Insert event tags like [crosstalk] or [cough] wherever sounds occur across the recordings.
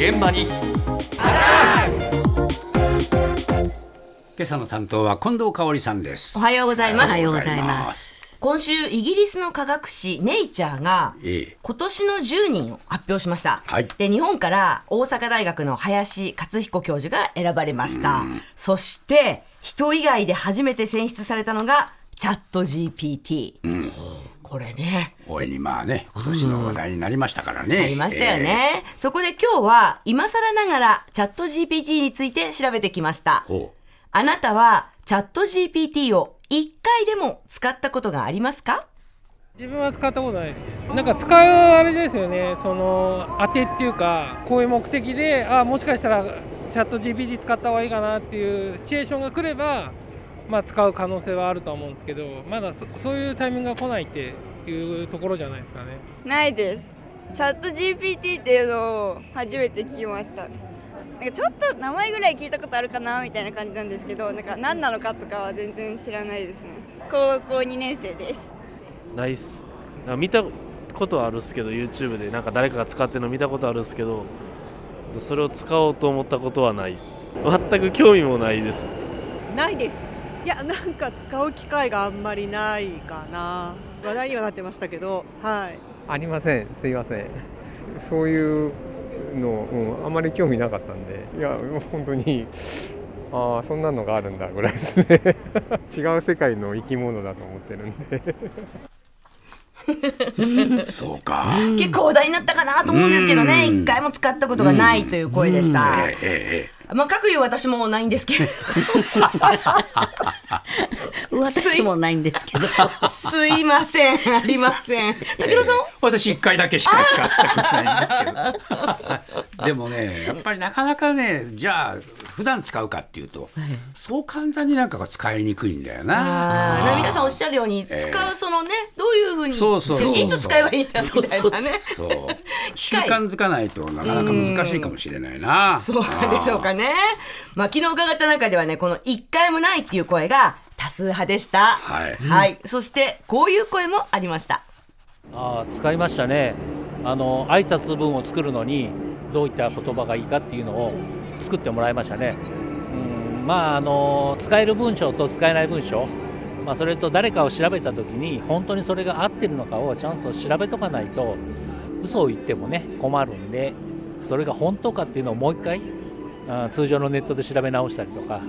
現場に。今朝の担当は近藤香織さんです。おはようございます。おはようございます。今週イギリスの科学誌ネイチャーがええ。今年の10人を発表しました、はい。で日本から大阪大学の林克彦教授が選ばれました。そして人以外で初めて選出されたのがチャット GPT、これね。大いにまあね今年の話題になりましたからね、ありましたよね、そこで今日は今更ながらチャット GPT について調べてきました。あなたはチャット GPT を1回でも使ったことがありますか？自分は使ったことないです。なんか使うあれですよね。その当てっていうかこういう目的であもしかしたらチャット GPT 使った方がいいかなっていうシチュエーションが来ればまあ使う可能性はあるとは思うんですけどまだそそういうタイミングが来ないっていうところじゃないですかね。ないです。チャット GPT っていうのを初めて聞きました。なんかちょっと名前ぐらい聞いたことあるかなみたいな感じなんですけどなんか何なのかとかは全然知らないですね。高校2年生です。ないっすなんか見たことはあるっすけど YouTube で。なんか誰かが使ってるの見たことあるっすけどそれを使おうと思ったことはない。全く興味もないです。ないですいやなんか使う機会があんまりないかな。話題にはなってましたけどはい。ありません、すいません。そういうの、うん、あまり興味なかったんで、いや、もう本当に、ああ、そんなのがあるんだぐらいですね。[laughs] 違う世界の生き物だと思ってるんで。う [laughs] そうか、結構話題になったかなと思うんですけどね、うん。一回も使ったことがないという声でした。ええええまあ、各いう私もないんですけれ私もないんですけど。ど、すいません、ありません。武田さん、私一回だけしか使ったことないんですけど。でもねやっぱりなかなかねじゃあ普段使うかっていうと、そう簡単になんかが使いにくいんだよな。あー皆さんおっしゃるように、使うそのね、どういうふうに、そうそうそういつ使えばいいんだみたいな。ね。そう習慣づかないとなかなか難しいかもしれないな。そうなんでしょうかね。まあ、昨日伺った中ではね、この一回もないっていう声が多数派でした。はいはい。そして、こういう声もありました。あー使いましたねあの挨拶文を作るのにどういった言葉がいいかっていうのを作ってもらいましたねうんまああの使える文章と使えない文章まあ、それと誰かを調べた時に本当にそれが合ってるのかをちゃんと調べとかないと嘘を言ってもね困るんでそれが本当かっていうのをもう一回あ通常のネットで調べ直したりとか。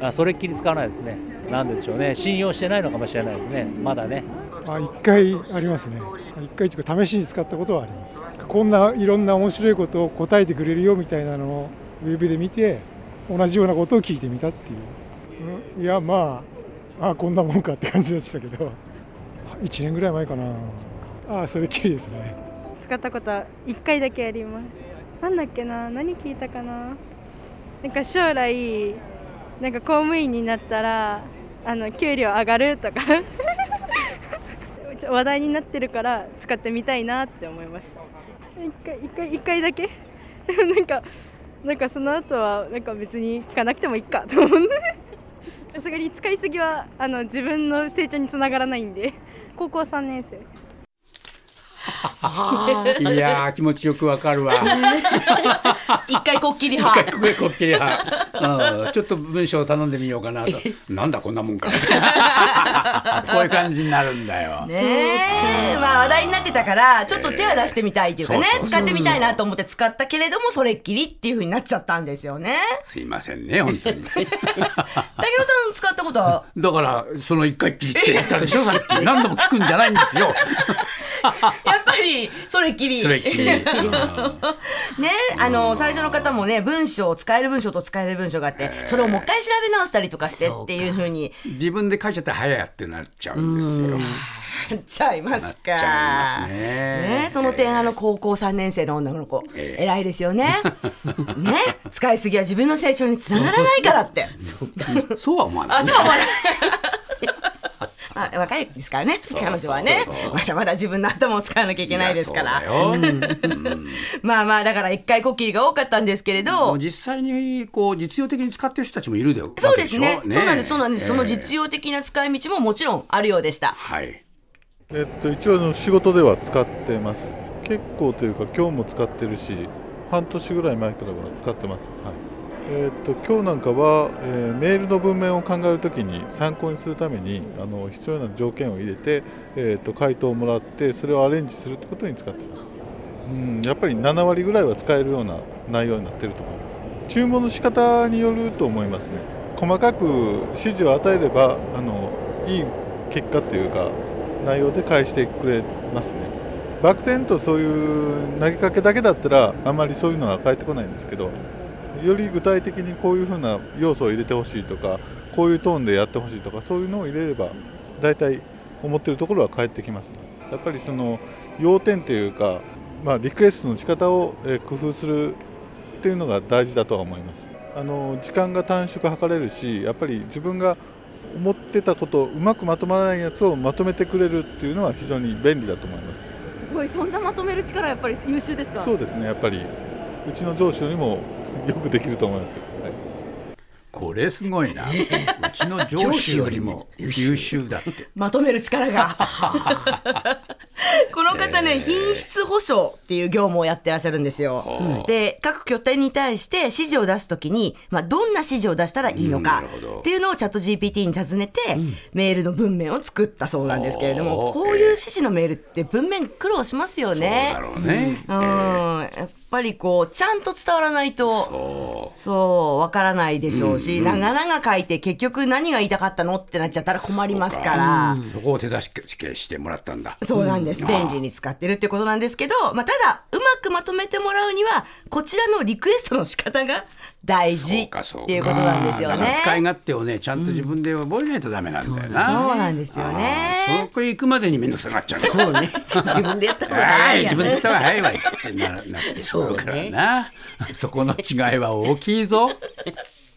あそれっきり使わないですね。なんででしょうね。信用してないのかもしれないですね。まだね。あ一回ありますね。一回というか試しに使ったことはあります。こんないろんな面白いことを答えてくれるよみたいなのをウェブで見て同じようなことを聞いてみたっていう、うんいやまああこんなもんかって感じでしたけど。1年ぐらい前かな。あそれっきりですね。使ったことは1回だけあります。なんだっけな。何聞いたかななんか将来なんか公務員になったらあの給料上がるとか。話題になってるから使ってみたいなって思いました一回一回一回だけ？[laughs] なんかなんかその後はなんか別に聞かなくてもいいかと思うさすがに使いすぎはあの自分の成長につながらないんで。高校3年生 [laughs] いやー気持ちよくわかるわ。[laughs] 一回こっきり一派回。こっきり派、[laughs] うん、ちょっと文章を頼んでみようかなと。なんだこんなもんか。こういう感じになるんだよ。ねえ、まあ話題になってたから、ちょっと手は出してみたいっていうかね、使ってみたいなと思って使ったけれども、それっきりっていう風になっちゃったんですよね。すいませんね本当に。武田さん使ったことは、だからその一回きりってやったでしょさっき。何度も聞くんじゃないんですよそれっきり。それっきり、ね、あの、最初の方もね、文章、使える文章と使える文章があって、それをもう一回調べ直したりとかしてっていう風に。自分で書いちゃったら早やってなっちゃうんですよ。なっちゃいますか。ね。ねその点、あの、高校3年生の女の子、ええ偉いですよね。[laughs] ね使いすぎは自分の成長につながらないからって。そうは思わない。あ、そうは思わない。あ若いですからね、彼女はねそう。そうまだまだ自分の頭を使わなきゃいけないですから。まあまあだから一回こっきりが多かったんですけれもど。う実際にこう実用的に使ってる人たちもいるでそうですね。わけしょ？そうなんです。そうなんです、そのええ実用的な使い道ももちろんあるようでした。はい。えっと、一応あの仕事では使ってます。結構というか今日も使ってるし半年ぐらい前からは使ってます。はいえー、と今日なんかは、えーメールの文面を考えるときに参考にするためにあの必要な条件を入れて、えー、と回答をもらってそれをアレンジするということに使ってます。うん、やっぱり7割ぐらいは使えるような内容になってると思います。注文の仕方によると思いますね。細かく指示を与えればあのいい結果というか内容で返してくれますね。漠然とそういう投げかけだけだったらあまりそういうのは返ってこないんですけどより具体的にこういうふうな要素を入れてほしいとかこういうトーンでやってほしいとかそういうのを入れれば大体思ってるところは返ってきます、やっぱりその要点というか、まあ、リクエストの仕方をえー工夫するっていうのが大事だとは思います。あの時間が短縮図れるしやっぱり自分が思ってたことうまくまとまらないやつをまとめてくれるっていうのは非常に便利だと思います。すごい。そんなまとめる力やっぱり優秀ですか？そうですね。やっぱりうちの上司よりもよくできると思いますよ、はい。これすごいな。[laughs] うちの上司よりも優秀。だって。まとめる力が。[laughs] この方ね、品質保証っていう業務をやってらっしゃるんですよ。で各拠点に対して指示を出すときに、まあ、どんな指示を出したらいいのかっていうのをチャット GPT に尋ねて、メールの文面を作ったそうなんですけれどもこういう指示のメールって文面苦労しますよね。そうだろうね。うん、やっぱりこうちゃんと伝わらないとそうわからないでしょうし、長々書いて結局何が言いたかったのってなっちゃったら困りますから。そこを手助けしてもらったんだ。そうなんです。うん便利に使ってるってことなんですけど、まあ、ただ、うまくまとめてもらうには、こちらのリクエストの仕方が大事っていうことなんですよね。使い勝手をね、ちゃんと自分で覚えないとダメなんだよな。そうなんですよね。そこへ行くまでに面倒くさがっちゃうそうね自分でやった方がは早い自分でやった方が早いわいってななって [laughs] そな、ね、[laughs] そこの違いは大きいぞ。